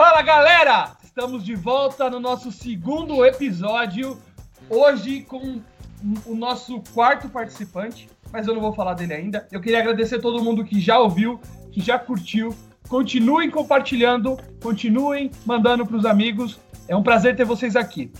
Fala galera! Estamos de volta no nosso segundo episódio. Hoje com o nosso quarto participante, mas eu não vou falar dele ainda. Eu queria agradecer a todo mundo que já ouviu, que já curtiu. Continuem compartilhando, continuem mandando para os amigos. É um prazer ter vocês aqui.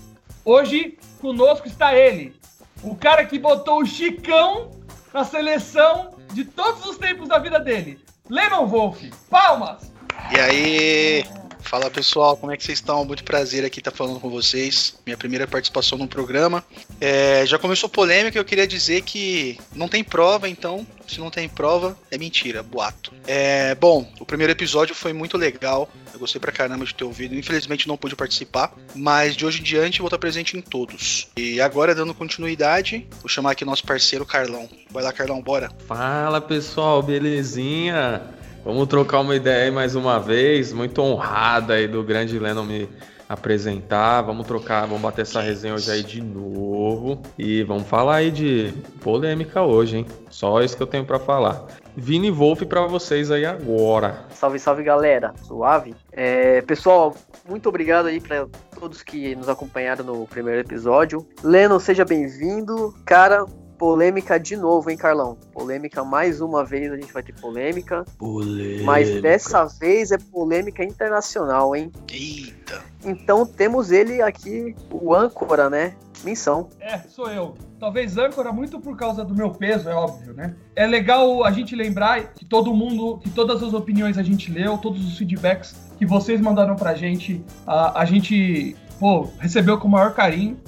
Hoje conosco está ele, o cara que botou o Chicão na seleção de todos os tempos da vida dele. Lennon Wolf, palmas! E aí, fala pessoal, como é que vocês estão? Muito prazer aqui estar falando com vocês. Minha primeira participação no programa. É, já começou polêmica, eu queria dizer que não tem prova, então, se não tem prova, é mentira, boato. É, bom, o primeiro episódio foi muito legal. Eu gostei pra caramba de ter ouvido. Infelizmente não pude participar, mas de hoje em diante vou estar presente em todos. E agora, dando continuidade, vou chamar aqui nosso parceiro Carlão. Vai lá, Carlão, bora. Fala pessoal, belezinha? Vamos trocar uma ideia aí mais uma vez. Muito honrada aí do grande Lennon me apresentar. Vamos trocar, vamos bater essa resenha hoje aí de novo. E vamos falar aí de polêmica hoje, hein? Só isso que eu tenho para falar. Vini Wolf para vocês aí agora. Salve, salve galera, suave. É, pessoal, muito obrigado aí para todos que nos acompanharam no primeiro episódio. Leno, seja bem-vindo. Cara, polêmica de novo, hein, Carlão? Polêmica mais uma vez, a gente vai ter polêmica. Polêmica. Mas dessa vez é polêmica internacional, hein? Eita. Então temos ele aqui, o âncora, né? Missão. É, sou eu. Talvez âncora muito por causa do meu peso, é óbvio, né? É legal a gente lembrar que todo mundo, que todas as opiniões a gente leu, todos os feedbacks que vocês mandaram pra gente, a, a gente, pô, recebeu com o maior carinho.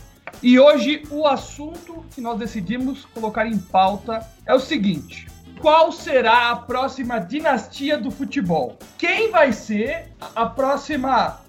E hoje o assunto que nós decidimos colocar em pauta é o seguinte: qual será a próxima dinastia do futebol? Quem vai ser a próxima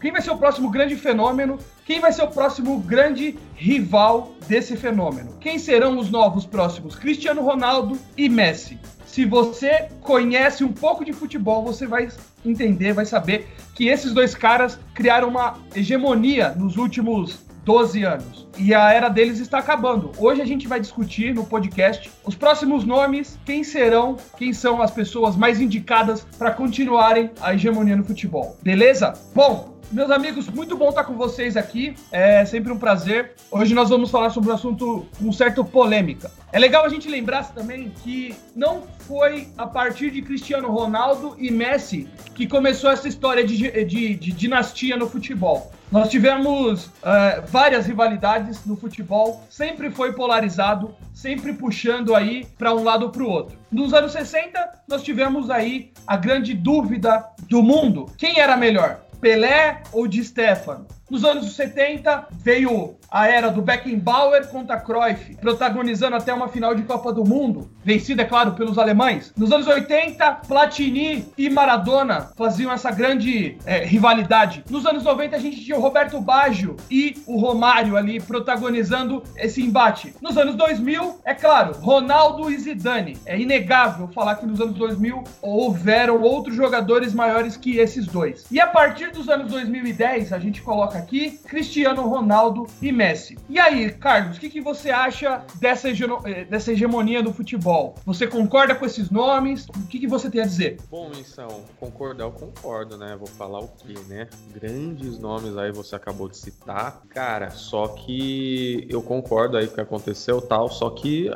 quem vai ser o próximo grande fenômeno? Quem vai ser o próximo grande rival desse fenômeno? Quem serão os novos próximos? Cristiano Ronaldo e Messi. Se você conhece um pouco de futebol, você vai entender, vai saber que esses dois caras criaram uma hegemonia nos últimos 12 anos. E a era deles está acabando. Hoje a gente vai discutir no podcast os próximos nomes, quem serão, quem são as pessoas mais indicadas para continuarem a hegemonia no futebol. Beleza? Bom, meus amigos, muito bom estar com vocês aqui. É sempre um prazer. Hoje nós vamos falar sobre um assunto com certa polêmica. É legal a gente lembrar também que não foi a partir de Cristiano Ronaldo e Messi que começou essa história de, de, de dinastia no futebol. Nós tivemos uh, várias rivalidades no futebol, sempre foi polarizado, sempre puxando aí para um lado ou para o outro. Nos anos 60, nós tivemos aí a grande dúvida do mundo: quem era melhor, Pelé ou Di Stefano? Nos anos 70 veio a era do Beckenbauer contra Cruyff, protagonizando até uma final de Copa do Mundo, vencida, é claro, pelos alemães. Nos anos 80, Platini e Maradona faziam essa grande é, rivalidade. Nos anos 90, a gente tinha o Roberto Baggio e o Romário ali protagonizando esse embate. Nos anos 2000, é claro, Ronaldo e Zidane. É inegável falar que nos anos 2000 houveram outros jogadores maiores que esses dois. E a partir dos anos 2010, a gente coloca aqui Cristiano Ronaldo e Messi. E aí, Carlos, o que, que você acha dessa, eh, dessa hegemonia do futebol? Você concorda com esses nomes? O que, que você tem a dizer? Bom, Missão, concordar eu concordo, né? Vou falar o quê, né? Grandes nomes aí você acabou de citar. Cara, só que eu concordo aí com o que aconteceu tal, só que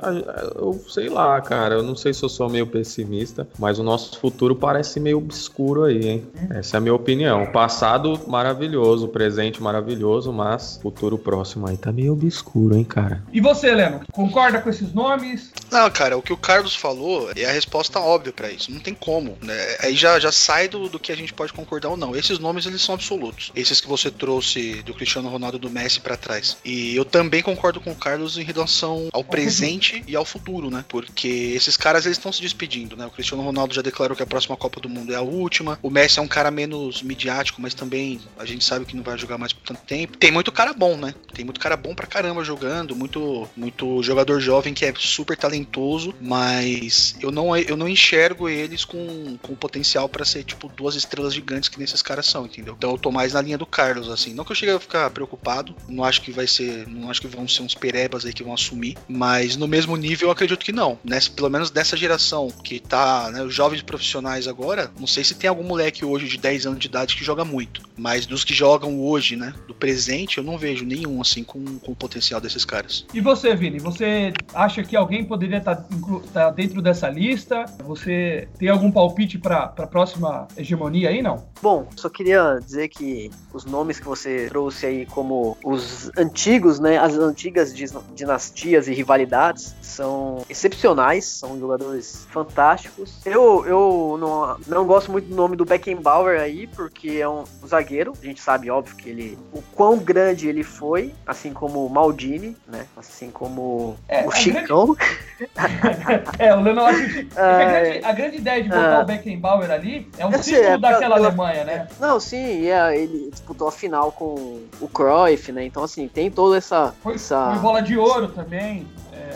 eu sei lá, cara, eu não sei se eu sou meio pessimista, mas o nosso futuro parece meio obscuro aí, hein? Essa é a minha opinião. O passado maravilhoso, o presente maravilhoso, mas futuro próximo aí tá meio obscuro, hein, cara. E você, Leno, concorda com esses nomes? Não, cara, o que o Carlos falou é a resposta óbvia para isso. Não tem como, né? Aí já, já sai do, do que a gente pode concordar ou não. Esses nomes, eles são absolutos. Esses que você trouxe do Cristiano Ronaldo e do Messi para trás. E eu também concordo com o Carlos em relação ao presente e ao futuro, né? Porque esses caras, eles estão se despedindo, né? O Cristiano Ronaldo já declarou que a próxima Copa do Mundo é a última. O Messi é um cara menos midiático, mas também a gente sabe que não vai jogar jogar mais por tanto tempo. Tem muito cara bom, né? Tem muito cara bom pra caramba jogando, muito, muito jogador jovem que é super talentoso, mas eu não, eu não enxergo eles com, com potencial para ser, tipo, duas estrelas gigantes que nesses caras são, entendeu? Então eu tô mais na linha do Carlos, assim. Não que eu chegue a ficar preocupado, não acho que vai ser, não acho que vão ser uns perebas aí que vão assumir, mas no mesmo nível eu acredito que não. Nessa, pelo menos dessa geração que tá, né, os jovens profissionais agora, não sei se tem algum moleque hoje de 10 anos de idade que joga muito, mas dos que jogam hoje, né, do presente, eu não vejo nenhum assim com, com o potencial desses caras. E você, Vini, você acha que alguém poderia estar tá, tá dentro dessa lista? Você tem algum palpite para a próxima hegemonia aí, não? Bom, só queria dizer que os nomes que você trouxe aí como os antigos, né, as antigas dinastias e rivalidades são excepcionais, são jogadores fantásticos. Eu, eu não, não gosto muito do nome do Beckenbauer aí, porque é um zagueiro, a gente sabe, óbvio, que ele o quão grande ele foi, assim como o Maldini, né, assim como é, o Chicão. Grande... é, o Leonardo acho que a, grande, a grande ideia de botar uh, o Beckenbauer ali é um símbolo é, daquela pela, Alemanha, né? Não, sim, é, ele disputou a final com o Cruyff, né? Então, assim, tem toda essa. Foi, essa... foi bola de ouro também.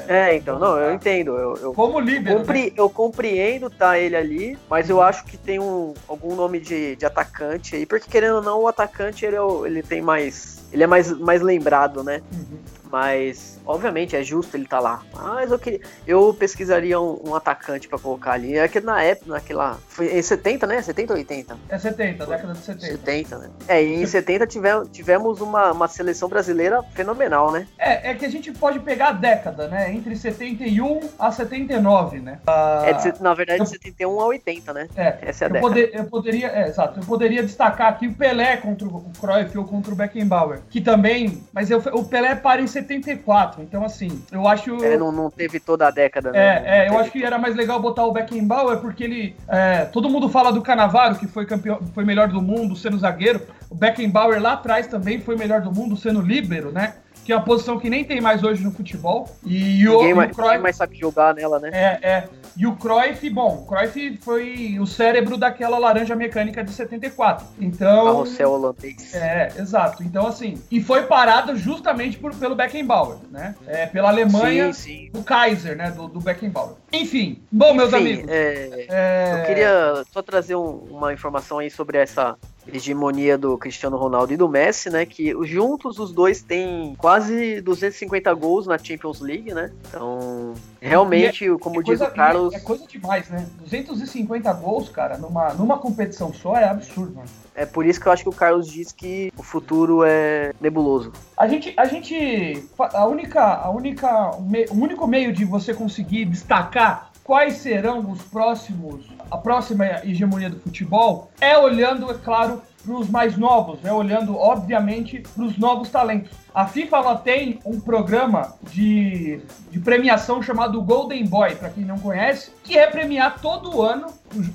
É, então, não, eu entendo. Eu, eu Como líder. Compre, né? Eu compreendo tá ele ali, mas eu acho que tem um, algum nome de, de atacante aí, porque querendo ou não, o atacante ele, é ele tem mais. Ele é mais, mais lembrado, né? Uhum. Mas, obviamente, é justo ele estar tá lá. Mas eu queria. Eu pesquisaria um, um atacante para colocar ali. É que na época, naquela. Foi em 70, né? 70 ou 80? É 70, década de 70. 70, né? É, e em 70 tivemos, tivemos uma, uma seleção brasileira fenomenal, né? É, é que a gente pode pegar a década, né? Entre 71 a 79, né? Ah, é de, na verdade, eu, de 71 a 80, né? É. Essa é a eu década. Poder, eu poderia. É, exato. Eu poderia destacar aqui o Pelé contra o Cruyff ou contra o Beckenbauer. Que também. Mas eu, o Pelé para em 74. Então, assim, eu acho. É, não, não teve toda a década, né? É, é eu acho que era mais legal botar o Beckenbauer porque ele. É, todo mundo fala do Canavaro, que foi campeão, foi melhor do mundo sendo zagueiro. O Beckenbauer lá atrás também foi melhor do mundo sendo líbero, né? Que é uma posição que nem tem mais hoje no futebol. E o, ninguém, mais, o Cruyff, mais sabe jogar nela, né? É, é. E o Cruyff, bom, o Cruyff foi o cérebro daquela laranja mecânica de 74. Então. Carrossel holandês. É, exato. Então, assim. E foi parado justamente por, pelo Beckenbauer, né? É, pela Alemanha, sim, sim. do Kaiser, né? Do, do Beckenbauer. Enfim, bom, Enfim, meus amigos. É, é... Eu queria só trazer um, uma informação aí sobre essa hegemonia do Cristiano Ronaldo e do Messi, né? Que juntos os dois têm quase 250 gols na Champions League, né? Então, realmente, é, como é diz coisa, o Carlos. É, é, coisa demais, né? 250 gols, cara, numa, numa competição só é absurdo, mano. É por isso que eu acho que o Carlos diz que o futuro é nebuloso. A gente, a gente, a única, a única, o único meio de você conseguir destacar quais serão os próximos, a próxima hegemonia do futebol, é olhando, é claro, para os mais novos, né? olhando, obviamente, para os novos talentos. A FIFA ela tem um programa de, de premiação chamado Golden Boy, para quem não conhece, que é premiar todo ano,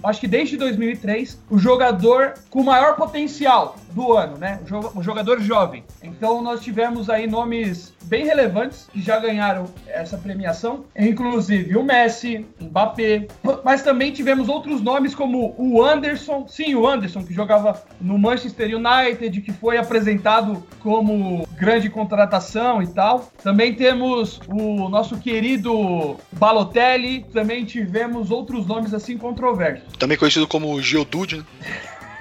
acho que desde 2003, o jogador com maior potencial do ano, né? O jogador jovem. Então nós tivemos aí nomes bem relevantes que já ganharam essa premiação, inclusive o Messi, Mbappé, mas também tivemos outros nomes como o Anderson, sim, o Anderson que jogava no Manchester United, que foi apresentado como grande contratação e tal. Também temos o nosso querido Balotelli, também tivemos outros nomes assim controversos. Também conhecido como Geodude, né?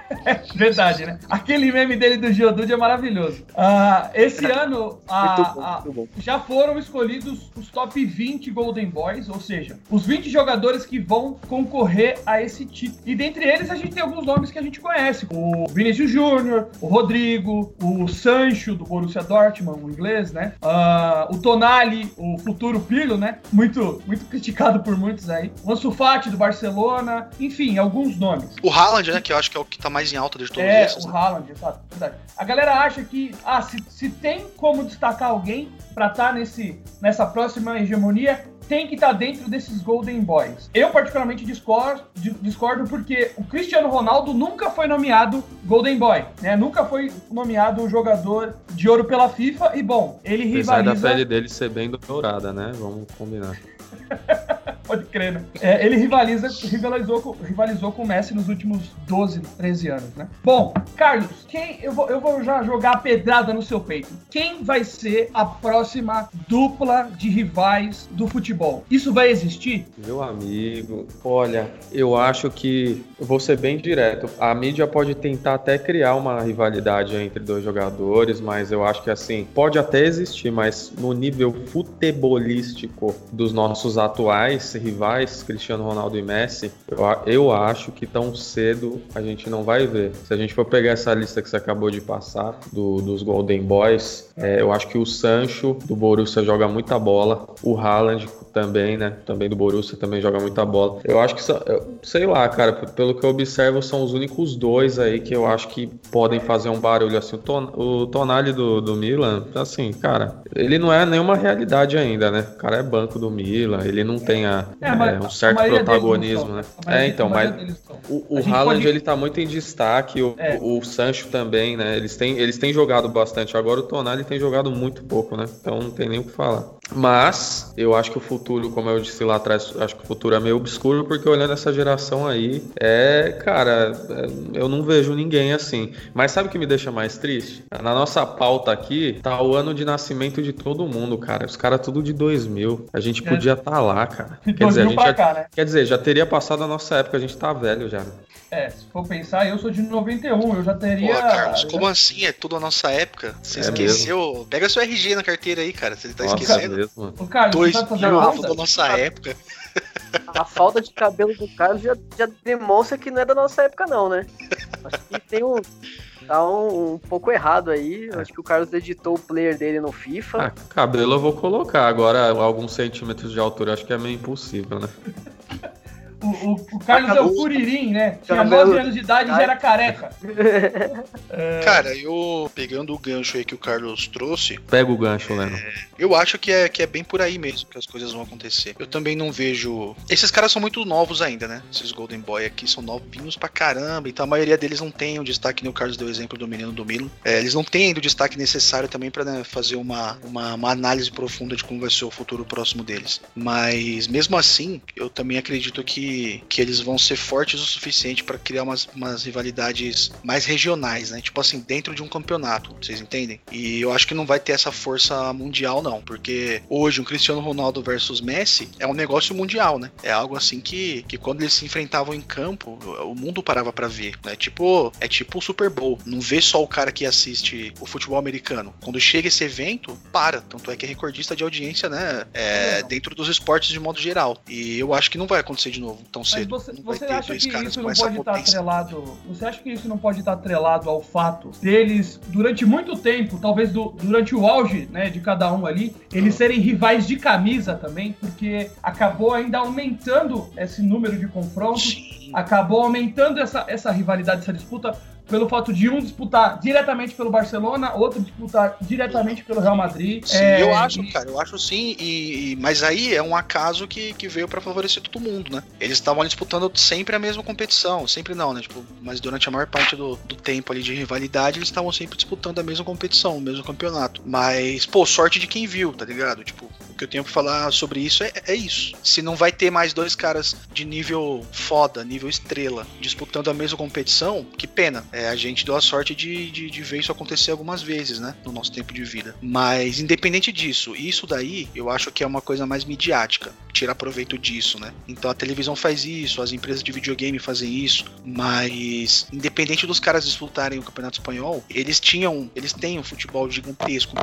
Verdade, né? Aquele meme dele do Geodude é maravilhoso. Uh, esse ano uh, uh, já foram escolhidos os top 20 Golden Boys, ou seja, os 20 jogadores que vão concorrer a esse título. E dentre eles a gente tem alguns nomes que a gente conhece: o Vinícius Júnior, o Rodrigo, o Sancho do Borussia Dortmund, o inglês, né? Ah, o Tonali, o futuro Pirlo, né? Muito, muito criticado por muitos aí. O Ansu Fati do Barcelona, enfim, alguns nomes. O Haaland, né? Que eu acho que é o que tá mais em alta de todos é, esses. É, o né? Haaland, exato, verdade. A galera acha que, ah, se, se tem como destacar alguém para estar tá nesse, nessa próxima hegemonia, tem que estar tá dentro desses Golden Boys. Eu, particularmente, discordo, discordo porque o Cristiano Ronaldo nunca foi nomeado Golden Boy, né? Nunca foi nomeado jogador de ouro pela FIFA e, bom, ele Apesar rivaliza... da pele dele ser bem dourada, né? Vamos combinar. Pode crer, né? É, ele rivaliza, rivalizou, com, rivalizou com o Messi nos últimos 12, 13 anos, né? Bom, Carlos, quem eu vou, eu vou já jogar a pedrada no seu peito. Quem vai ser a próxima dupla de rivais do futebol? Isso vai existir? Meu amigo, olha, eu acho que vou ser bem direto. A mídia pode tentar até criar uma rivalidade entre dois jogadores, mas eu acho que assim, pode até existir, mas no nível futebolístico dos nossos atuais rivais, Cristiano Ronaldo e Messi, eu, eu acho que tão cedo a gente não vai ver. Se a gente for pegar essa lista que você acabou de passar, do, dos Golden Boys, é, eu acho que o Sancho do Borussia joga muita bola, o Haaland também, né? Também do Borussia também joga muita bola. Eu acho que, sei lá, cara, pelo que eu observo, são os únicos dois aí que eu acho que podem fazer um barulho assim. O, Ton, o Tonali do, do Milan, assim, cara, ele não é nenhuma realidade ainda, né? O cara é banco do Milan, ele não tem a, é, é, um certo protagonismo, né? É, então, mas o, o Haaland pode... ele tá muito em destaque, o, é. o, o Sancho também, né? Eles têm, eles têm jogado bastante. Agora o Tonali tem jogado muito pouco, né? Então não tem nem o que falar. Mas eu acho que o futuro, como eu disse lá atrás, acho que o futuro é meio obscuro, porque olhando essa geração aí, é, cara, é, eu não vejo ninguém assim. Mas sabe o que me deixa mais triste? Na nossa pauta aqui, tá o ano de nascimento de todo mundo, cara. Os caras tudo de 2000. A gente é. podia estar tá lá, cara. Quer dizer, a gente já, cá, né? quer dizer, já teria passado a nossa época, a gente tá velho já. É, se for pensar, eu sou de 91, eu já teria. Pô, Carlos, como assim? É tudo a nossa época? Você é esqueceu? Mesmo. Pega seu RG na carteira aí, cara. Você tá nossa, esquecendo. É mesmo. O Carlos, Dois tá mil da nossa época. A falta de cabelo do Carlos já, já demonstra que não é da nossa época, não, né? Acho que tem um. Tá um, um, pouco errado aí. Acho que o Carlos editou o player dele no FIFA. Ah, cabelo eu vou colocar. Agora, alguns centímetros de altura, acho que é meio impossível, né? O, o, Carlos Acabou. é o Curirim, né? Tinha 9 anos de idade e já era careca. é... Cara, eu pegando o gancho aí que o Carlos trouxe. Pega o gancho, Leno. É, eu acho que é, que é bem por aí mesmo que as coisas vão acontecer. Eu também não vejo. Esses caras são muito novos ainda, né? Esses Golden Boy aqui são novinhos pra caramba. Então a maioria deles não tem o destaque, nem o Carlos deu o exemplo do menino do Milo. É, eles não têm ainda o destaque necessário também pra né, fazer uma, uma, uma análise profunda de como vai ser o futuro próximo deles. Mas mesmo assim, eu também acredito que que, eles vão ser fortes o suficiente para criar umas, umas rivalidades mais regionais, né? Tipo assim, dentro de um campeonato, vocês entendem? E eu acho que não vai ter essa força mundial, não, porque hoje um Cristiano Ronaldo versus Messi é um negócio mundial, né? É algo assim que, que quando eles se enfrentavam em campo, o mundo parava para ver, né? Tipo, é tipo o Super Bowl. Não vê só o cara que assiste o futebol americano. Quando chega esse evento, para. Tanto é que é recordista de audiência, né? É, dentro dos esportes de modo geral. E eu acho que não vai acontecer de novo tão cedo. Mas você, você acha que isso não pode estar atrelado? Você acha que isso não pode estar atrelado ao fato deles, durante muito tempo, talvez do, durante o auge né, de cada um ali, eles serem rivais de camisa também, porque acabou ainda aumentando esse número de confrontos, Sim. acabou aumentando essa, essa rivalidade, essa disputa pelo fato de um disputar diretamente pelo Barcelona, outro disputar diretamente pelo Real Madrid. Sim, é, eu acho, e... cara, eu acho sim, e, e, mas aí é um acaso que, que veio para favorecer todo mundo, né? Eles estavam disputando sempre a mesma competição, sempre não, né? Tipo, mas durante a maior parte do, do tempo ali de rivalidade, eles estavam sempre disputando a mesma competição, o mesmo campeonato. Mas, pô, sorte de quem viu, tá ligado? Tipo, o que eu tenho pra falar sobre isso é, é isso. Se não vai ter mais dois caras de nível foda, nível estrela, disputando a mesma competição, que pena. É, a gente deu a sorte de, de, de, ver isso acontecer algumas vezes, né? No nosso tempo de vida. Mas, independente disso, isso daí eu acho que é uma coisa mais midiática. Tirar proveito disso, né? Então a televisão faz isso, as empresas de videogame fazem isso. Mas, independente dos caras disputarem o Campeonato Espanhol, eles tinham, eles têm um futebol gigantesco.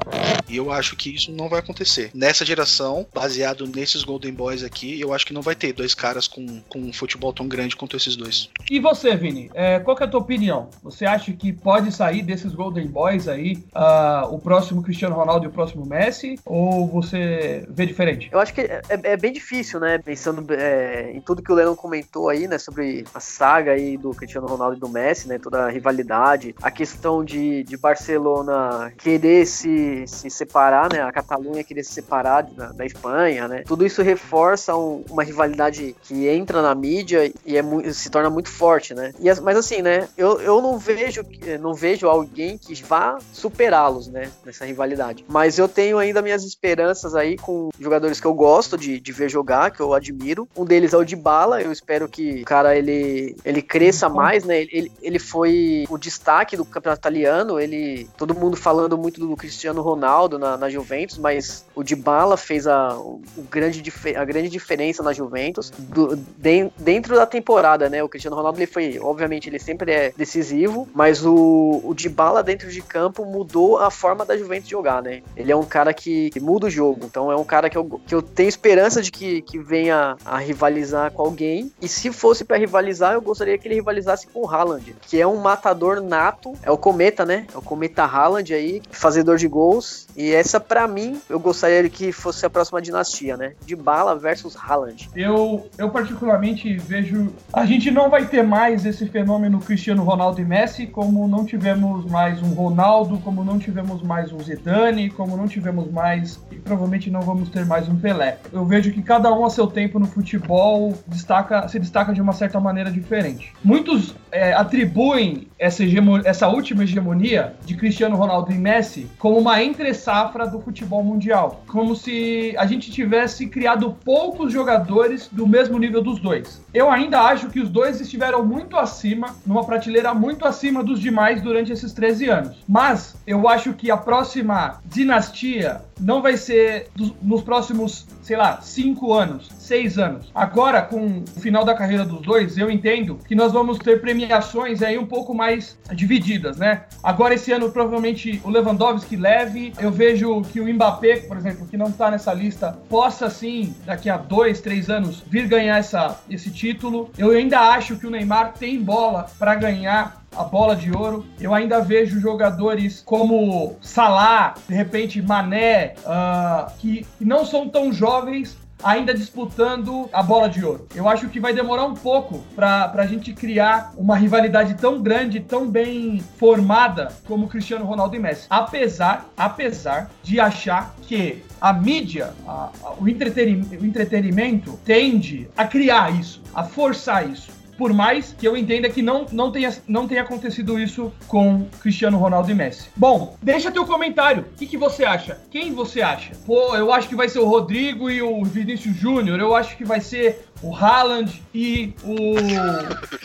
E eu acho que isso não vai acontecer. Nessa geração, baseado nesses Golden Boys aqui, eu acho que não vai ter dois caras com, com um futebol tão grande quanto esses dois. E você, Vini? É, qual é a tua opinião? Você acha que pode sair desses Golden Boys aí uh, o próximo Cristiano Ronaldo e o próximo Messi? Ou você vê diferente? Eu acho que é, é bem difícil, né? Pensando é, em tudo que o Lennon comentou aí, né? Sobre a saga aí do Cristiano Ronaldo e do Messi, né? Toda a rivalidade, a questão de, de Barcelona querer se, se separar, né? A Catalunha querer se separar da, da Espanha, né? Tudo isso reforça um, uma rivalidade que entra na mídia e é se torna muito forte, né? E, mas assim, né? Eu, eu não vejo não vejo alguém que vá superá-los, né? Nessa rivalidade. Mas eu tenho ainda minhas esperanças aí com jogadores que eu gosto de, de ver jogar, que eu admiro. Um deles é o de Bala. Eu espero que o cara ele, ele cresça mais, né? Ele, ele foi o destaque do campeonato italiano. Ele todo mundo falando muito do Cristiano Ronaldo na, na Juventus, mas o de Bala fez a, o grande, a grande diferença na Juventus do, de, dentro da temporada, né? O Cristiano Ronaldo ele foi, obviamente, ele sempre é decisivo, mas o, o de Bala dentro de campo mudou a forma da Juventus jogar, né? Ele é um cara que, que muda o jogo, então é um cara que eu, que eu tenho esperança de que, que venha a rivalizar com alguém. E se fosse para rivalizar, eu gostaria que ele rivalizasse com o Haaland, que é um matador nato, é o Cometa, né? É o Cometa Haaland aí, fazedor de gols. E essa, para mim, eu gostaria que fosse a próxima dinastia, né? De Bala versus Haaland. Eu, eu particularmente vejo. A gente não vai ter mais esse fenômeno Cristiano Ronaldo e Messi, como não tivemos mais um Ronaldo, como não tivemos mais um Zidane, como não tivemos mais. E provavelmente não vamos ter mais um Pelé. Eu vejo que cada um a seu tempo no futebol destaca, se destaca de uma certa maneira diferente. Muitos é, atribuem essa, essa última hegemonia de Cristiano Ronaldo e Messi como uma entre-safra do futebol mundial. Como se a gente tivesse criado poucos jogadores do mesmo nível dos dois. Eu ainda acho que os dois estiveram muito acima, numa prateleira muito acima dos demais durante esses 13 anos. Mas eu acho que a próxima dinastia não vai ser dos, nos próximos, sei lá, cinco anos, seis anos. Agora, com o final da carreira dos dois, eu entendo que nós vamos ter premiações aí um pouco mais divididas, né? Agora, esse ano, provavelmente o Lewandowski leve. Eu vejo que o Mbappé, por exemplo, que não está nessa lista, possa sim, daqui a dois, três anos, vir ganhar essa, esse título. Eu ainda acho que o Neymar tem bola para ganhar a bola de ouro. Eu ainda vejo jogadores como Salah, de repente Mané, uh, que não são tão jovens, ainda disputando a bola de ouro. Eu acho que vai demorar um pouco para a gente criar uma rivalidade tão grande, tão bem formada como Cristiano Ronaldo e Messi. Apesar, apesar de achar que a mídia, a, a, o, entretenimento, o entretenimento tende a criar isso, a forçar isso por mais que eu entenda que não, não, tenha, não tenha acontecido isso com Cristiano Ronaldo e Messi. Bom, deixa teu comentário. O que, que você acha? Quem você acha? Pô, eu acho que vai ser o Rodrigo e o Vinícius Júnior. Eu acho que vai ser o Haaland e o.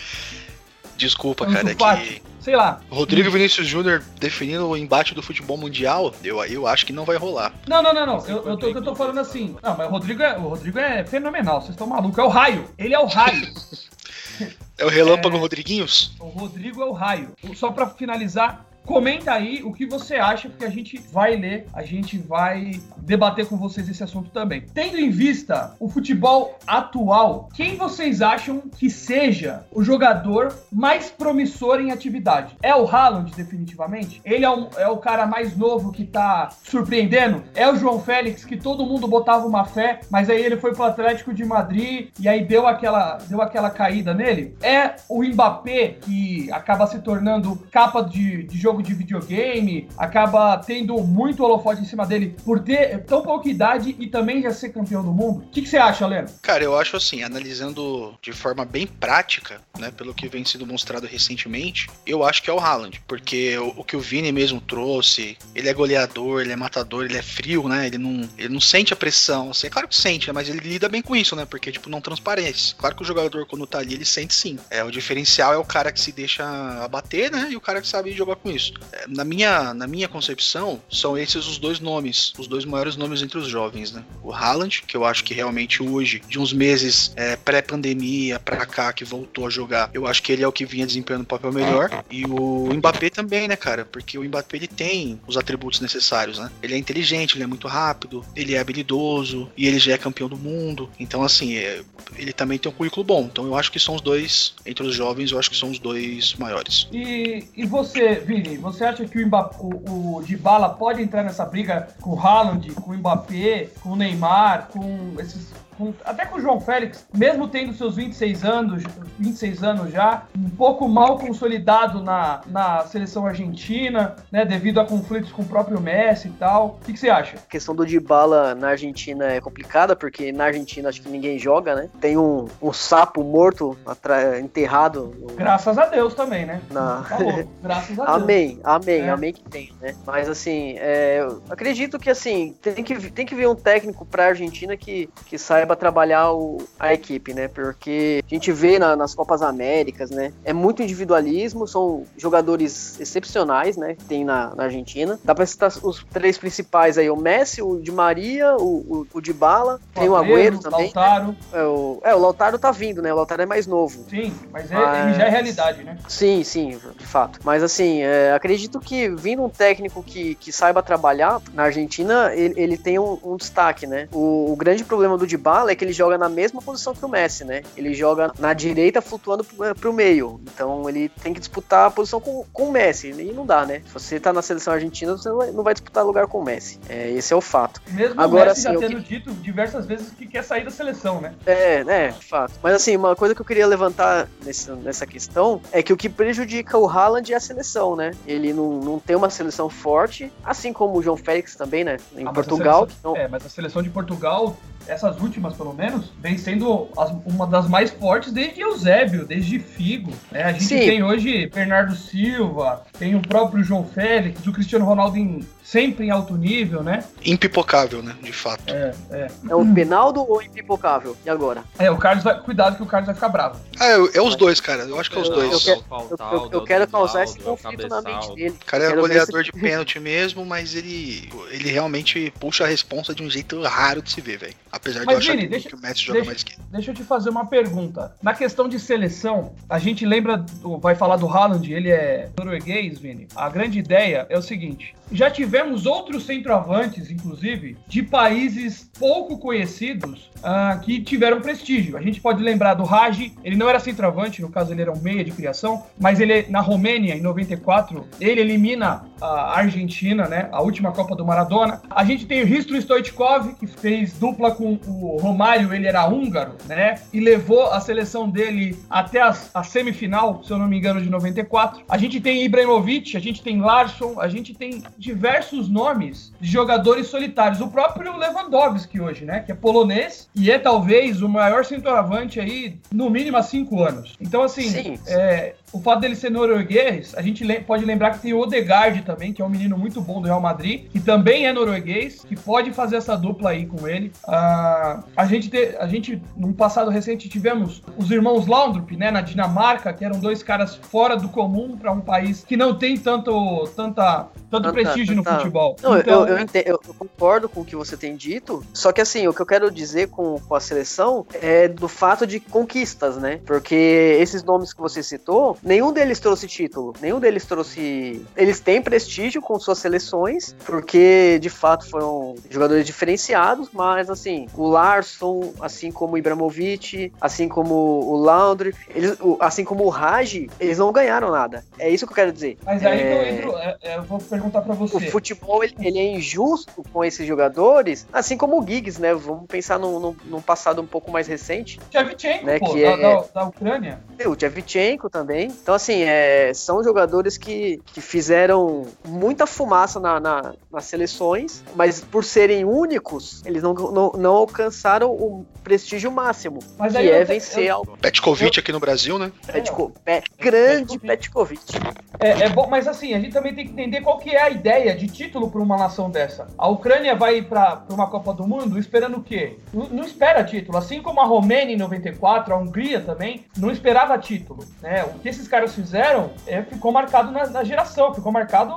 Desculpa, cara, é que sei lá. Rodrigo Vinícius Júnior definindo o embate do futebol mundial, eu, eu acho que não vai rolar. Não, não, não, não. Eu, eu, tô, eu tô falando assim. Não, mas o Rodrigo é, o Rodrigo é fenomenal, vocês estão malucos. É o raio. Ele é o raio. É o Relâmpago é... Rodriguinhos? O Rodrigo é o raio. Só para finalizar, Comenta aí o que você acha, porque a gente vai ler, a gente vai debater com vocês esse assunto também. Tendo em vista o futebol atual, quem vocês acham que seja o jogador mais promissor em atividade? É o Haaland, definitivamente? Ele é, é o cara mais novo que tá surpreendendo? É o João Félix, que todo mundo botava uma fé, mas aí ele foi pro Atlético de Madrid e aí deu aquela, deu aquela caída nele? É o Mbappé, que acaba se tornando capa de, de jogo jogo de videogame, acaba tendo muito holofote em cima dele por ter tão pouca idade e também já ser campeão do mundo. O que, que você acha, Leno? Cara, eu acho assim, analisando de forma bem prática, né, pelo que vem sendo mostrado recentemente, eu acho que é o Haaland, porque o, o que o Vini mesmo trouxe, ele é goleador, ele é matador, ele é frio, né, ele não, ele não sente a pressão, assim, é claro que sente, né, mas ele lida bem com isso, né, porque, tipo, não transparece. Claro que o jogador, quando tá ali, ele sente sim. É, o diferencial é o cara que se deixa abater, né, e o cara que sabe jogar com isso na minha, na minha concepção, são esses os dois nomes, os dois maiores nomes entre os jovens, né? O Haaland, que eu acho que realmente hoje, de uns meses é, pré-pandemia pra cá, que voltou a jogar, eu acho que ele é o que vinha desempenhando o papel melhor. E o Mbappé também, né, cara? Porque o Mbappé ele tem os atributos necessários, né? Ele é inteligente, ele é muito rápido, ele é habilidoso e ele já é campeão do mundo. Então, assim, é, ele também tem um currículo bom. Então, eu acho que são os dois, entre os jovens, eu acho que são os dois maiores. E, e você, Vini, você acha que o, Mbappé, o, o Dybala pode entrar nessa briga com o Haaland, com o Mbappé, com o Neymar, com esses até com o João Félix, mesmo tendo seus 26 anos, 26 anos já, um pouco mal consolidado na, na seleção argentina, né, devido a conflitos com o próprio Messi e tal. O que, que você acha? A questão do Dybala na Argentina é complicada, porque na Argentina acho que ninguém joga, né? Tem um, um sapo morto enterrado no- Graças a Deus também, né? na, Falou, graças a Deus. Amém, amém, É. amém que tem, né? Mas assim, é, eu acredito que assim, tem que, tem que vir um técnico pra Argentina que, que saiba trabalhar o- a equipe, né? Porque a gente vê na- nas Copas Américas, né? É muito individualismo, são jogadores excepcionais, né? Que tem na, na Argentina. Dá pra citar os três principais aí, o Messi, o Di Maria, o, o, o Dybala, tem o Agüero também. Lautaro, É o, é, o Lautaro tá vindo, né? O Lautaro é mais novo. sim, mas, é- Mas- ele já é realidade, né? Sim, sim, de fato. Mas assim, é, acredito que vindo um técnico que, que saiba trabalhar na Argentina, ele, ele tem um, um destaque, né? O, o grande problema do Dybala é que ele joga na mesma posição que o Messi, né? Ele joga na direita flutuando pro, pro meio. Então ele tem que disputar a posição com, com o Messi. E não dá, né? Se você tá na seleção argentina, você não vai, disputar lugar com o Messi. É, esse é o fato. Mesmo Agora, o Messi já assim, o tendo dito diversas vezes que quer sair da seleção, né? É, né, de fato. Mas assim, uma coisa que eu queria levantar nesse, nessa questão é que o que prejudica o Haaland é a seleção, né? Ele não, não tem uma seleção forte, assim como o João Félix também, né? Em Ah, Portugal. seleção- Então, É, mas a seleção de Portugal, essas últimas pelo menos, vem sendo as- uma das mais fortes desde Eusébio, desde Figo. né? A gente Sim. tem hoje Bernardo Silva, tem o próprio João Félix, o Cristiano Ronaldo em- sempre em alto nível, né? Impipocável, né? De fato. É, é. é o Penaldo ou o Impipocável? E agora? É, o Carlos vai. Cuidado que o Carlos vai ficar bravo. Ah, é, é os dois, cara. Eu acho que é os dois. eu quero- Eu, eu- eu quero causar esse é conflito na mente dele. O cara é goleador se- de pênalti mesmo, mas ele, ele realmente puxa a responsa de um jeito raro de se ver, velho. Apesar de Mas, eu achar Vini, que, deixa- que o Messi joga deixa- mais que. Deixa eu te fazer uma pergunta. Na questão de seleção, a gente lembra, do- vai falar do Haaland, ele é norueguês, Vini. A grande ideia é o seguinte: já tivemos outros centroavantes, inclusive, de países pouco conhecidos ah, que tiveram prestígio. A gente pode lembrar do Raj, ele não era centroavante, no caso ele era um meia de criação, mas ele na Romênia, em 94, ele elimina a Argentina, né? A última Copa do Maradona. A gente tem o Risto Stoichkov, que fez dupla com o Romário, ele era húngaro, né? E levou a seleção dele até as- a, semifinal, se eu não me engano, de 94. A gente tem Ibrahimovic, a gente tem Larsson, a gente tem diversos nomes de jogadores solitários. O próprio Lewandowski hoje, né? Que é polonês e é talvez o maior centroavante aí, no mínimo há cinco anos. Então, assim, Sim. é, o fato dele ser norueguês, a gente pode lembrar que tem o Odegaard também, que é um menino muito bom do Real Madrid, que também é norueguês, que pode fazer essa dupla aí com ele. Ah, a gente, te- a gente, num passado recente, tivemos os irmãos Laundrup, né, na Dinamarca, que eram dois caras fora do comum para um país que não tem tanto, tanta, tanto prestígio no futebol. Não, eu- então, eu, eu- eu concordo com o que você tem dito, só que assim, o que eu quero dizer com, com a seleção é do fato de conquistas, né? Porque esses nomes que você citou, nenhum deles trouxe título, nenhum deles trouxe. Eles têm prestígio com suas seleções, porque de fato foram jogadores diferenciados, mas assim, o Larson, assim como o Ibrahimovic, assim como o Laundry, eles, o- assim como o Raj, eles não ganharam nada. É isso que eu quero dizer. mas aí que eu É, entro, é, é, eu vou perguntar para o você. futebol ele, ele é injusto com esses jogadores, assim como o Giggs, né? Vamos pensar num, num- num passado um pouco mais recente. Shevchenko, né, pô, que da, é- da- da Ucrânia. O Tchevchenko também. Então, assim, é, são jogadores que, que fizeram muita fumaça na, na- nas seleções, mas por serem únicos, eles não, não, não alcançaram o prestígio máximo, Mas que aí é eu- vencer ao Petkovic aqui no Brasil, né? Petko, Pe- grande Petkovic. É, é bom, mas assim, a gente também tem que entender qual que é a ideia de título para uma nação dessa. A Ucrânia vai para uma Copa do Mundo esperando o quê? Não, não espera título. Assim como a Romênia em 94, a Hungria também, não esperava título. Né? O que esses caras fizeram é, ficou marcado na, na geração, ficou marcado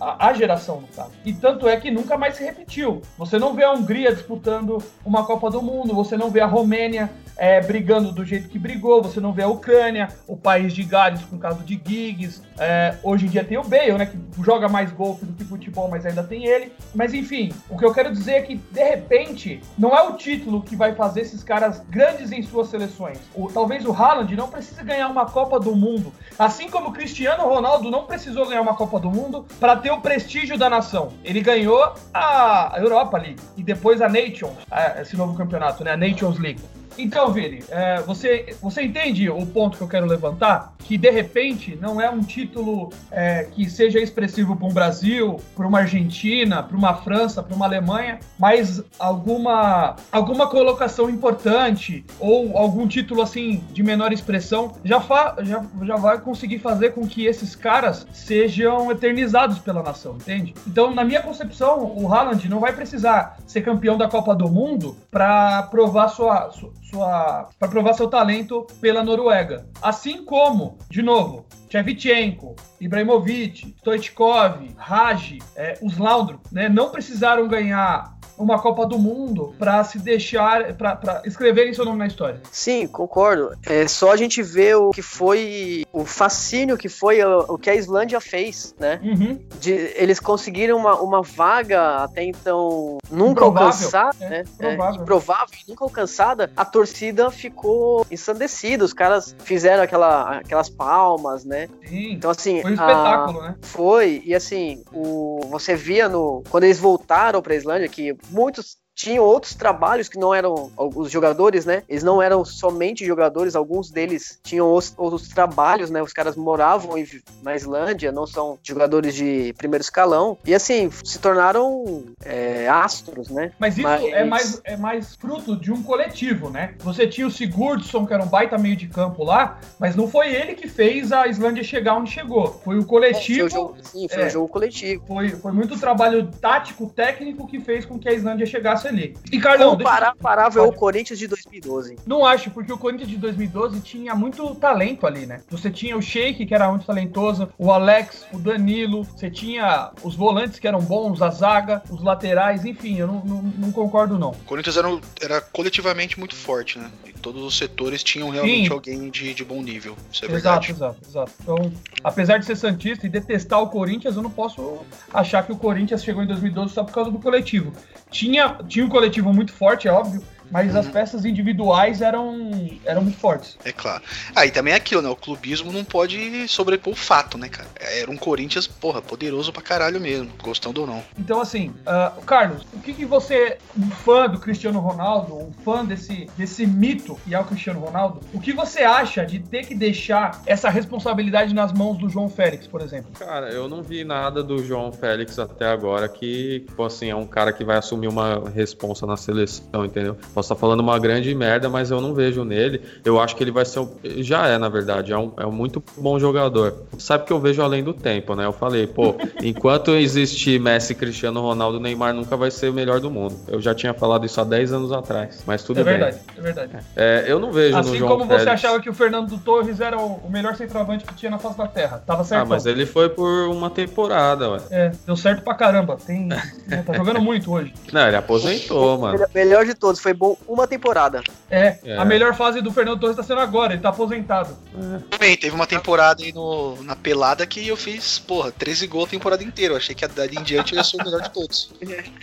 a, a- geração, no caso. E tanto é que nunca mais se repetiu. Você não vê a Hungria disputando uma Copa do Mundo, você não vê a Romênia é, brigando do jeito que brigou, você não vê a Ucrânia, o país de Gales com o caso de Giggs, é, hoje em dia tem o Bale, né, que joga mais golfe do que futebol, mas ainda tem ele. Mas enfim, o que eu quero dizer é que, de repente, não é o título que vai fazer esses caras grandes em suas seleções. O, talvez o Haaland não precise ganhar uma Copa do Mundo, assim como Cristiano Ronaldo não precisou ganhar uma Copa do Mundo para ter o prestígio da nação. Ele ganhou a Europa League e depois a Nations, esse novo campeonato, né? A Nations League. Então, Vini, é, você, você entende o ponto que eu quero levantar? Que de repente não é um título é, que seja expressivo para um Brasil, para uma Argentina, para uma França, para uma Alemanha, mas alguma, alguma colocação importante ou algum título assim de menor expressão já, fa, já, já vai conseguir fazer com que esses caras sejam eternizados pela nação, entende? Então, na minha concepção, o Haaland não vai precisar ser campeão da Copa do Mundo para provar sua, sua sua para provar seu talento pela Noruega. Assim como, de novo, Shevchenko, Ibrahimovic, Stoichkov, Raj, é, os Laundro, né, não precisaram ganhar uma Copa do Mundo para se deixar, para escreverem seu nome na história. Sim, concordo. É só a gente ver o que foi, o fascínio que foi o, o que a Islândia fez, né? Uhum. De, eles conseguiram uma, uma vaga até então nunca alcançada, é, né? Provável. É, improvável, nunca alcançada. A torcida ficou ensandecida, os caras fizeram aquela, aquelas palmas, né? Sim. Então assim, foi um espetáculo, a, né? Foi e assim, o você via no quando eles voltaram para a Islândia que muitos tinham outros trabalhos que não eram os jogadores, né? Eles não eram somente jogadores, alguns deles tinham outros trabalhos, né? Os caras moravam na Islândia, não são jogadores de primeiro escalão e assim se tornaram é, astros, né? Mas isso Mas... é mais é mais fruto de um coletivo, né? Você tinha o Sigurdsson que era um baita meio de campo lá, mas não foi ele que fez a Islândia chegar onde chegou. Foi o coletivo. É, foi o jogo, sim, foi é, um jogo coletivo. Foi, foi muito trabalho tático, técnico que fez com que a Islândia chegasse ali. E Carlão, Comparável ao Corinthians de 2012. Não acho, porque o Corinthians de 2012 tinha muito talento ali, né? Você tinha o Sheik, que era muito talentoso, o Alex, o Danilo, você tinha os volantes que eram bons, a zaga, os laterais, enfim, eu não, não, não concordo não. O Corinthians era, era coletivamente muito forte, né? Todos os setores tinham realmente Sim. alguém de, de bom nível. Isso é exato, verdade. Exato, exato. Então, apesar de ser santista e detestar o Corinthians, eu não posso achar que o Corinthians chegou em 2012 só por causa do coletivo. Tinha, tinha um coletivo muito forte, é óbvio, mas uhum. as peças individuais eram, eram muito fortes. É claro. Aí ah, também é aquilo, né? O clubismo não pode sobrepor o fato, né, cara? Era um Corinthians, porra, poderoso pra caralho mesmo, gostando ou não. Então, assim, uh, Carlos, o que, que você, um fã do Cristiano Ronaldo, um fã desse, desse mito que é o Cristiano Ronaldo, o que você acha de ter que deixar essa responsabilidade nas mãos do João Félix, por exemplo? Cara, eu não vi nada do João Félix até agora que, tipo assim, é um cara que vai assumir uma responsa na seleção, entendeu? Posso estar falando uma grande merda, mas eu não vejo nele. Eu acho que ele vai ser. Um, já é, na verdade, é um, é um muito bom jogador. Sabe que eu vejo além do tempo, né? Eu falei, pô, enquanto existir Messi, Cristiano Ronaldo, Neymar nunca vai ser o melhor do mundo. Eu já tinha falado isso há 10 anos atrás, mas tudo é bem. Verdade, é verdade, é eu não vejo assim no João como Félix. você achava que o Fernando Torres era o melhor centroavante que tinha na face da terra. Tava certo. Ah, mas ele foi por uma temporada, ué. É, deu certo pra caramba. Tem, tá jogando muito hoje. Não, ele aposentou, mano. Melhor de todos, foi bom uma temporada. É, é, a melhor fase do Fernando Torres tá sendo agora, ele tá aposentado. É. Também, teve uma temporada aí no, na pelada que eu fiz, porra, 13 gols a temporada inteira. Eu achei que dali em diante eu ia ser o melhor de todos.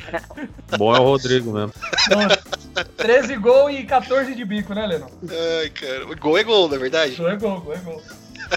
Bom é o Rodrigo mesmo. Então, 13 gols e 14 de bico, né, Leno? Ai, cara. Gol é gol, na verdade. Gol é gol, gol é gol.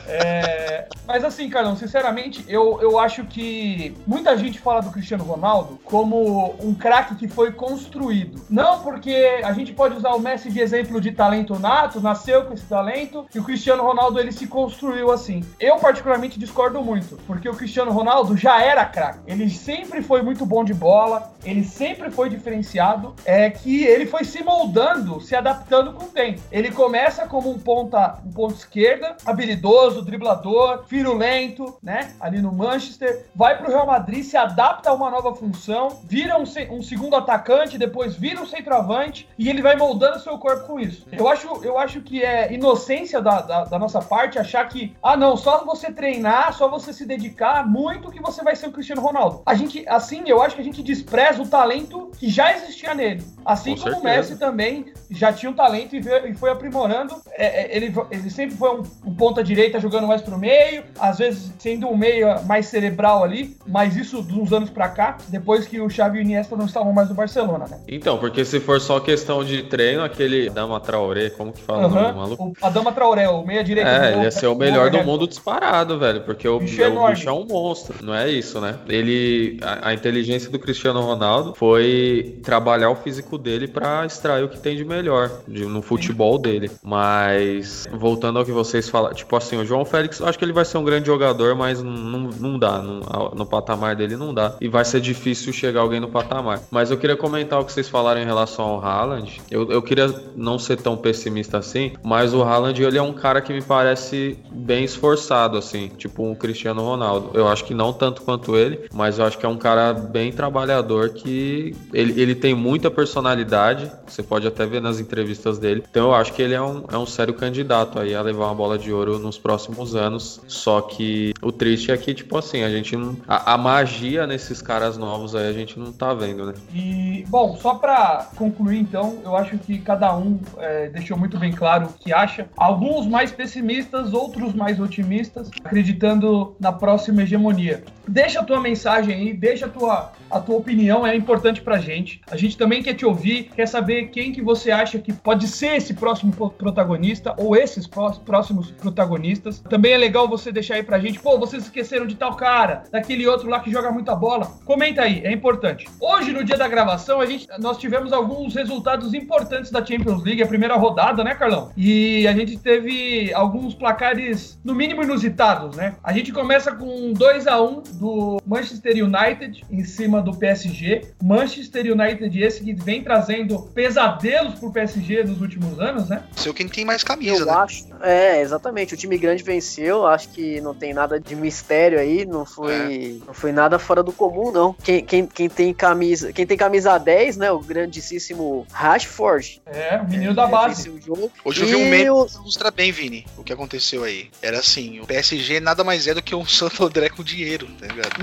É, mas assim, Carlão, sinceramente, eu, eu acho que muita gente fala do Cristiano Ronaldo como um craque que foi construído. Não porque a gente pode usar o Messi de exemplo de talento nato, nasceu com esse talento, e o Cristiano Ronaldo ele se construiu assim. Eu particularmente discordo muito, porque o Cristiano Ronaldo já era craque. Ele sempre foi muito bom de bola, ele sempre foi diferenciado, é que ele foi se moldando, se adaptando com o tempo. Ele começa como um ponta, um ponto esquerda, habilidoso habilidoso, driblador, firulento, né? Ali no Manchester. Vai pro Real Madrid, se adapta a uma nova função, vira um, um segundo atacante, depois vira um centroavante e ele vai moldando seu corpo com isso. Eu acho, eu acho que é inocência da, da, da nossa parte achar que, ah, não, só você treinar, só você se dedicar muito que você vai ser o Cristiano Ronaldo. A gente, assim, eu acho que a gente despreza o talento que já existia nele. Assim Com como o Messi também já tinha um talento e, veio, e foi aprimorando. É, é, ele, ele sempre foi um, um ponta-direita direita jogando mais pro meio, às vezes sendo um meio mais cerebral ali, mas isso de uns anos pra cá, depois que o Xavi e o Iniesta não estavam mais no Barcelona, né? Então, porque se for só questão de treino, aquele Dama Traoré, como que fala o nome do maluco? O Adama Traoré, o meia direita. É, ele ia ser o melhor do mundo disparado, velho, porque o, Bicho é o bicho é um monstro, não é isso, né? Ele, a, a inteligência do Cristiano Ronaldo foi trabalhar o físico dele pra extrair o que tem de melhor de- no futebol dele. Mas voltando ao que vocês falaram, tipo assim, o João Félix, acho que ele vai ser um grande jogador, mas não, não, dá, no patamar dele não dá. E vai ser difícil chegar alguém no patamar. Mas eu queria comentar o que vocês falaram em relação ao Haaland. Eu, eu queria não ser tão pessimista assim, mas o Haaland ele é um cara que me parece bem esforçado, assim, tipo um Cristiano Ronaldo. Eu acho que não tanto quanto ele, mas eu acho que é um cara bem trabalhador que ele, ele tem muita personalidade. Você pode até ver nas entrevistas dele. Então eu acho que ele é um, é um sério candidato aí a levar uma bola de ouro nos próximos anos. Só que o triste é que, tipo assim, a gente não. A, a magia nesses caras novos aí a gente não tá vendo, né? E, bom, só pra concluir então, eu acho que cada um é, deixou muito bem claro o que acha. Alguns mais pessimistas, outros mais otimistas, acreditando na próxima hegemonia. Deixa a tua mensagem aí, deixa a tua, a tua opinião, é importante pra gente. A gente também quer te ouvir, quer saber quem que você acha que pode ser esse próximo protagonista ou esses pró- próximos protagonistas. Também é legal você deixar aí pra gente, pô, vocês esqueceram de tal cara, daquele outro lá que joga muita bola. Comenta aí, é importante. Hoje, no dia da gravação, a gente, nós tivemos alguns resultados importantes da Champions League, a primeira rodada, né, Carlão? E a gente teve alguns placares, no mínimo, inusitados, né? A gente começa com 2 a 1 do Manchester United em cima do PSG. Manchester United, esse que vem trazendo pesadelos pro PSG nos últimos anos, né? Seu quem tem mais camisa, Eu né? acho. É, exatamente. O time grande venceu. Acho que não tem nada de mistério aí. Não foi, não foi nada fora do comum, não. Quem, quem, quem tem camisa, quem tem camisa 10, né? O grandíssimo Rashford. É, o menino da é, base. o jogo. Hoje eu vi um meme o- que ilustra bem, Vini, o que aconteceu aí. Era assim, o PSG nada mais é do que um Santo André com dinheiro, tá ligado?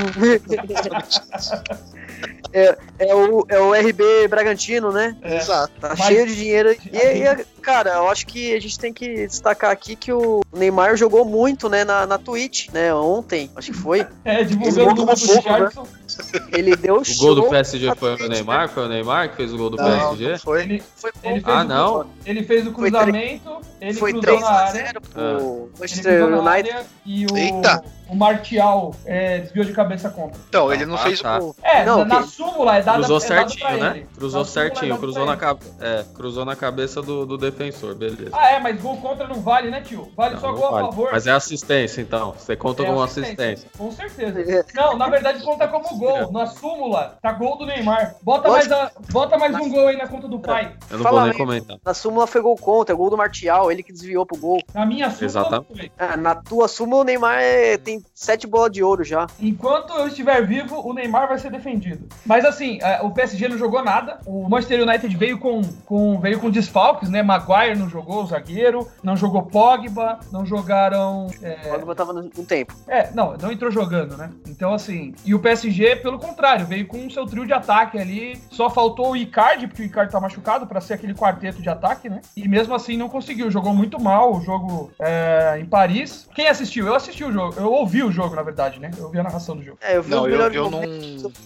é, é o, é o RB Bragantino, né? É. Exato. Tá Mas- cheio de dinheiro. E, e, cara, eu acho que a gente tem que destacar aqui que o Neymar jogou muito, né, na, na Twitch, né, ontem, acho que foi. É, Ele divulgando o jogou gol do né? Charleston. Ele deu O show. gol do PSG foi o Neymar? Foi o Neymar que fez o gol do Não, PSG? não foi. Ele, Foi ele fez Ah, o, não? Ele fez o Foi cruzamento, ele Foi cruzou 3 na a área. 0 pro Ah. Manchester United. área e o, Eita. O Martial é, desviou de cabeça contra. Então, ele não Ah, fez tá. o. É, Não, na, na que- súmula é dada Cruzou é dado certinho, pra né? ele. Cruzou Na é certinho, cruzou na, cabe... é, cruzou na cabeça do, do defensor, beleza. Ah, é, mas gol contra não vale, né, tio? Vale Não, só não gol vale. a favor. Mas é assistência, então. Você conta É com assistência. assistência. Com certeza. Não, na verdade conta como gol. Na súmula, tá gol do Neymar. Bota mais, a- bota mais um gol aí na conta do pai. Eu não Fala vou nem aí. comentar. Na súmula foi gol contra, é gol do Martial, ele que desviou pro gol. Na minha súmula, Exatamente. foi. Ah, na tua súmula o Neymar é- tem sete bolas de ouro já. Enquanto eu estiver vivo, o Neymar vai ser defendido. Mas assim, é, o PSG não jogou nada. O Manchester United veio com, com, veio com desfalques, né? Maguire não jogou, o zagueiro. Não jogou Pogba. Não jogaram. É, Pogba tava no, no tempo. é, não, não entrou jogando, né? Então, assim. E o PSG, pelo contrário, veio com o seu trio de ataque ali. Só faltou o Icardi, porque o Icardi tá machucado, pra ser aquele quarteto de ataque, né? E mesmo assim não conseguiu. Jogou muito mal o jogo é, em Paris. Quem assistiu? Eu assisti o jogo. Eu ouvi o jogo, na verdade, né? Eu ouvi a narração do jogo. É, eu vi Não, eu, eu não.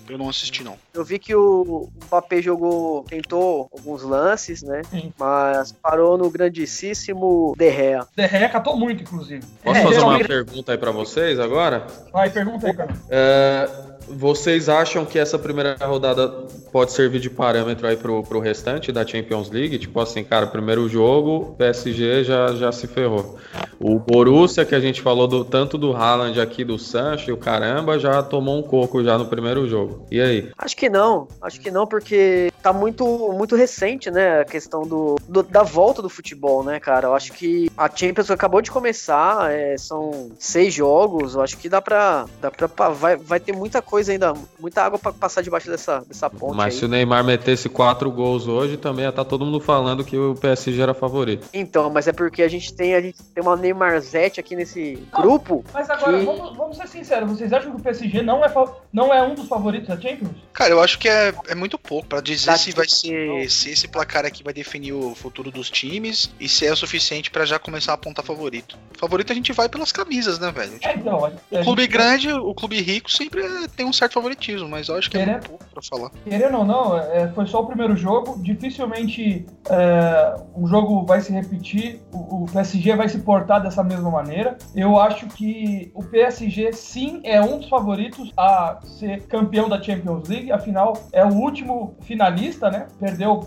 Eu não assisti, não. Eu vi que o Mbappé jogou, tentou alguns lances, né? Sim. Mas parou no grandíssimo De Gea. De Gea catou muito, inclusive. Posso É, fazer uma geralmente- pergunta aí pra vocês agora? Vai, pergunta aí, cara. É, vocês acham que essa primeira rodada pode servir de parâmetro aí pro, pro restante da Champions League? Tipo assim, cara, primeiro jogo, PSG já, já se ferrou. O Borussia, que a gente falou do, tanto do Haaland aqui, do Sancho o caramba, já tomou um coco já no primeiro jogo. E aí? Acho que não, acho que não, porque tá muito, muito recente, né? A questão do, do- da volta do futebol, né, cara? Eu acho que a Champions acabou de começar, é, são seis jogos, eu acho que dá pra. Dá pra vai, vai ter muita coisa ainda, muita água pra passar debaixo dessa, dessa ponte. Mas aí. se o Neymar metesse quatro gols hoje, também ia tá todo mundo falando que o PSG era favorito. Então, mas é porque a gente tem, a gente tem uma Neymarzete aqui nesse grupo. Mas agora, Que- vamos, vamos vamos ser sinceros, vocês acham que o PSG não é, não é um dos favoritos da Champions? Cara, eu acho que é, é muito pouco para dizer da se vai ser se esse placar aqui vai definir o futuro dos times e se é o suficiente para já começar a apontar favorito. Favorito a gente vai pelas camisas, né, velho? É, então, o clube grande, o clube rico sempre tem um certo favoritismo, mas eu acho que é muito pouco pra falar. Querendo ou não, é, foi só o primeiro jogo, dificilmente é, o jogo vai se repetir, o, o PSG vai se portar dessa mesma maneira. Eu acho que o PSG sim é um dos favoritos a ser campeão da Champions League, afinal é o último finalista, né? Perdeu,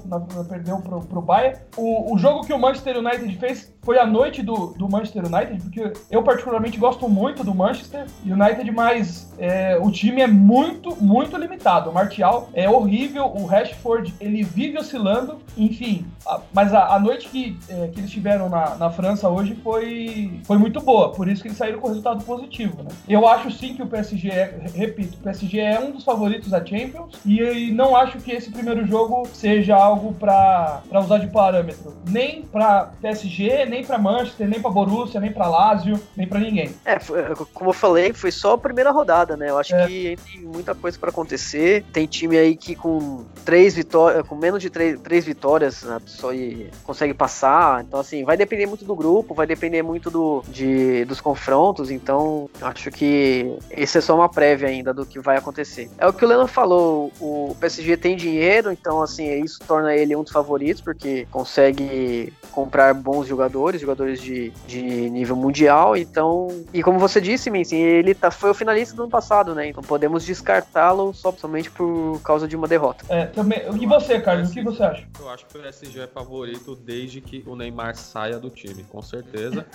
perdeu pro, pro Bayern. O, o jogo que o Manchester United fez foi a noite do, do Manchester United, porque eu particularmente gosto muito do Manchester United, mas é, o time é muito, muito limitado. O Martial é horrível, o Rashford ele vive oscilando, enfim. A, mas a, a noite que, é, que eles tiveram na, na França hoje foi, foi muito boa, por isso que eles saíram com resultado positivo. Né? Eu acho sim que o PSG é, repito, o PSG é um dos favoritos da Champions e, e não acho que esse primeiro jogo seja algo para usar de parâmetro, nem para PSG, nem nem para Manchester, nem para Borussia, nem para Lazio, nem para ninguém. É, como eu falei, foi só a primeira rodada, né? Eu acho é. que tem muita coisa para acontecer. Tem time aí que com três vitórias, com menos de três, três vitórias, né, só consegue passar. Então, assim, vai depender muito do grupo, vai depender muito do, de, dos confrontos. Então, acho que esse é só uma prévia ainda do que vai acontecer. É o que o Leandro falou, o PSG tem dinheiro, então, assim, isso torna ele um dos favoritos, porque consegue comprar bons jogadores jogadores, jogadores de, de nível mundial. Então, e como você disse, Minson, ele tá, foi o finalista do ano passado, né? Então podemos descartá-lo só somente por causa de uma derrota. É, também. E você, Carlos, o que você acha? Eu acho que o PSG é favorito desde que o Neymar saia do time, com certeza.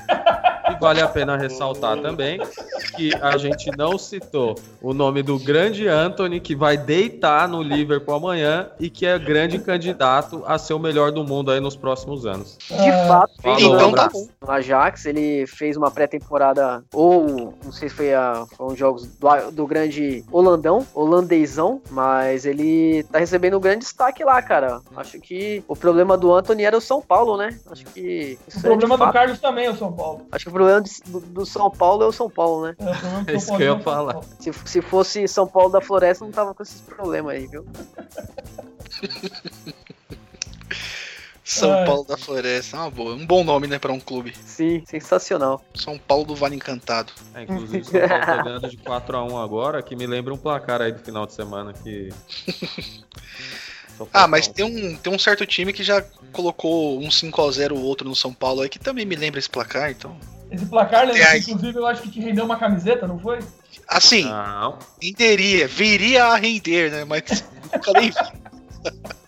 E vale a pena ressaltar também que a gente não citou o nome do grande Anthony, que vai deitar no Liverpool amanhã e que é grande candidato a ser o melhor do mundo aí nos próximos anos. De fato, então tá bom. No Ajax, ele fez uma pré-temporada, ou não sei se foi a, foram jogos do, do grande holandão, holandesão, mas ele tá recebendo um grande destaque lá, cara. Acho que o problema do Anthony era o São Paulo, né? Acho que. O é problema do Carlos também é o São Paulo. Acho que o problema do, do São Paulo é o São Paulo, né? É, é isso que eu ia é falar. Se, se fosse São Paulo da Floresta, não tava com esses problemas aí, viu? São é. Paulo da Floresta, uma boa. Um bom nome, né, pra um clube. Sim, sensacional. São Paulo do Vale Encantado. É, inclusive, São Paulo tá ganhando de 4x1 agora, que me lembra um placar aí do final de semana que. ah, mas tem um, tem um certo time que já colocou um 5x0 o outro no São Paulo aí, que também me lembra esse placar, então. Esse placar, lembra, é, inclusive, eu acho que te rendeu uma camiseta, não foi? Assim, não. renderia, viria a render, né? Mas nunca nem vi.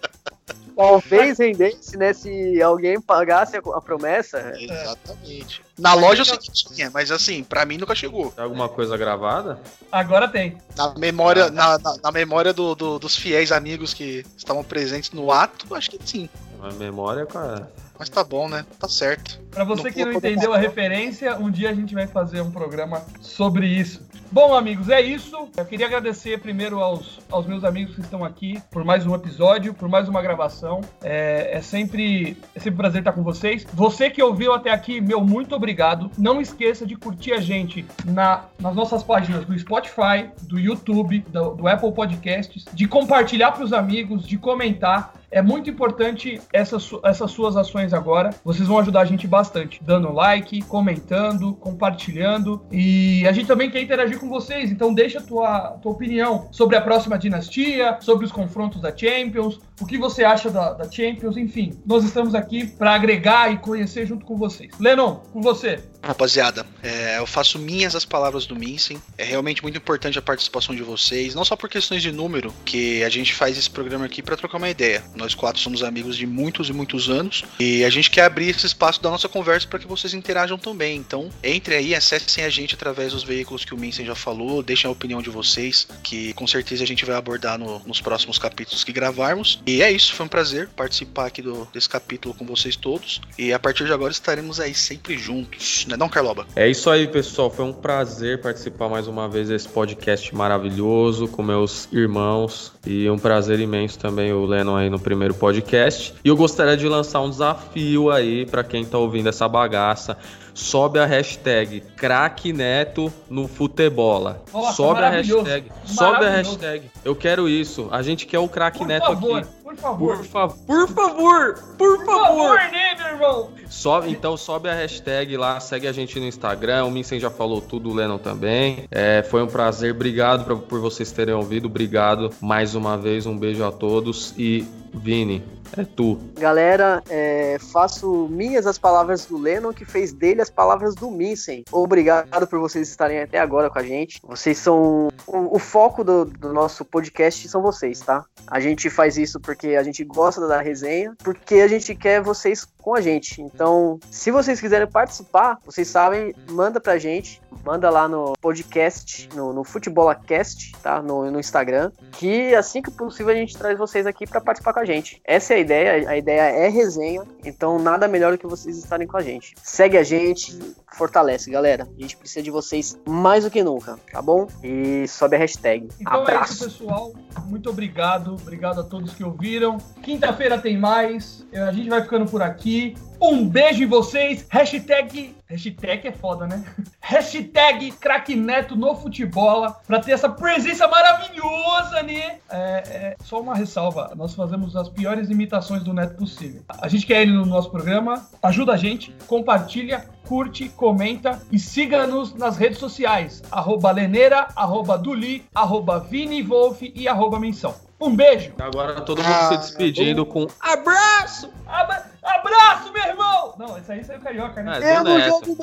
Talvez rendesse, né? Se alguém pagasse a, a promessa. Exatamente. Na loja eu sei que tinha, mas assim, pra mim nunca chegou. Tem alguma coisa gravada? Agora tem. Na memória, ah, na, na, na, memória do, do, dos fiéis amigos que estavam presentes no ato, acho que sim. Na memória, cara. Mas tá bom, né? Tá certo. Pra você não que não entendeu a referência, um dia a gente vai fazer um programa sobre isso. Bom, amigos, é isso. Eu queria agradecer primeiro aos, aos meus amigos que estão aqui por mais um episódio, por mais uma gravação. É, é, sempre, é sempre um prazer estar com vocês. Você que ouviu até aqui, meu muito obrigado. Não esqueça de curtir a gente na, nas nossas páginas do Spotify, do YouTube, do, do Apple Podcasts, de compartilhar para os amigos, de comentar. É muito importante essas, essas suas ações agora. Vocês vão ajudar a gente bastante, dando like, comentando, compartilhando. E a gente também quer interagir com vocês, então deixa a tua, tua opinião sobre a próxima dinastia, sobre os confrontos da Champions, o que você acha da, da Champions, enfim. Nós estamos aqui para agregar e conhecer junto com vocês. Lennon, com você. Rapaziada, é, eu faço minhas as palavras do Minsen. É realmente muito importante a participação de vocês, não só por questões de número, que a gente faz esse programa aqui para trocar uma ideia. Nós quatro somos amigos de muitos e muitos anos e a gente quer abrir esse espaço da nossa conversa para que vocês interajam também. Então, entre aí, acessem a gente através dos veículos que o Minsen já falou, deixem a opinião de vocês, que com certeza a gente vai abordar no, nos próximos capítulos que gravarmos. E é isso, foi um prazer participar aqui do, desse capítulo com vocês todos. E a partir de agora estaremos aí sempre juntos, Não é não, Carloba? É isso aí, pessoal. Foi um prazer participar mais uma vez desse podcast maravilhoso com meus irmãos. E um prazer imenso também o Lennon aí no primeiro podcast. E eu gostaria de lançar um desafio aí para quem tá ouvindo essa bagaça sobe a hashtag craque Neto no futebola. Nossa, sobe a hashtag. Sobe a hashtag. Eu quero isso. A gente quer o craque Neto favor, aqui. por favor. Por, fa por favor, por Por favor. favor, né, meu irmão? Sobe, então sobe a hashtag lá, segue a gente no Instagram. O Minsen já falou tudo, o Lennon também. É, foi um prazer, obrigado pra- por vocês terem ouvido. Obrigado mais uma vez, um beijo a todos. E Vini, é tu. Galera, é, faço minhas as palavras do Lennon, que fez dele as palavras do Minsen. Obrigado por vocês estarem até agora com a gente. Vocês são. O, o foco do, do nosso podcast são vocês, tá? A gente faz isso porque a gente gosta da resenha, porque a gente quer vocês com a gente. Então, se vocês quiserem participar, vocês sabem, manda pra gente. Manda lá no podcast, no, no FutebolAcast, tá? No, no Instagram. Que assim que possível a gente traz vocês aqui pra participar com a gente. Essa é a ideia. A ideia é resenha. Então, nada melhor do que vocês estarem com a gente. Segue a gente, fortalece, galera. A gente precisa de vocês mais do que nunca, tá bom? E sobe a hashtag. Então é Abraço. isso, pessoal. Muito obrigado. Obrigado a todos que ouviram. Quinta-feira tem mais. A gente vai ficando por aqui. Um beijo em vocês. Hashtag. Hashtag é foda, né? Hashtag craque Neto no futebola. Pra ter essa presença maravilhosa, né? É, é, só uma ressalva. Nós fazemos as piores imitações do Neto possível. A gente quer ele no nosso programa. Ajuda a gente. Compartilha. Curte, comenta e siga-nos nas redes sociais. Arroba Leneira, arroba Duli, arroba Vini Wolf e arroba Menção. Um beijo! Agora todo mundo Ah, se despedindo com abraço! Abra- abraço, meu irmão! Não, esse aí saiu carioca, né? É, do Neto.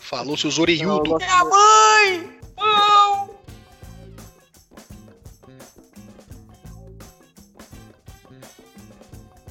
Falou, seus orelhudos. Eu gosto- Pão!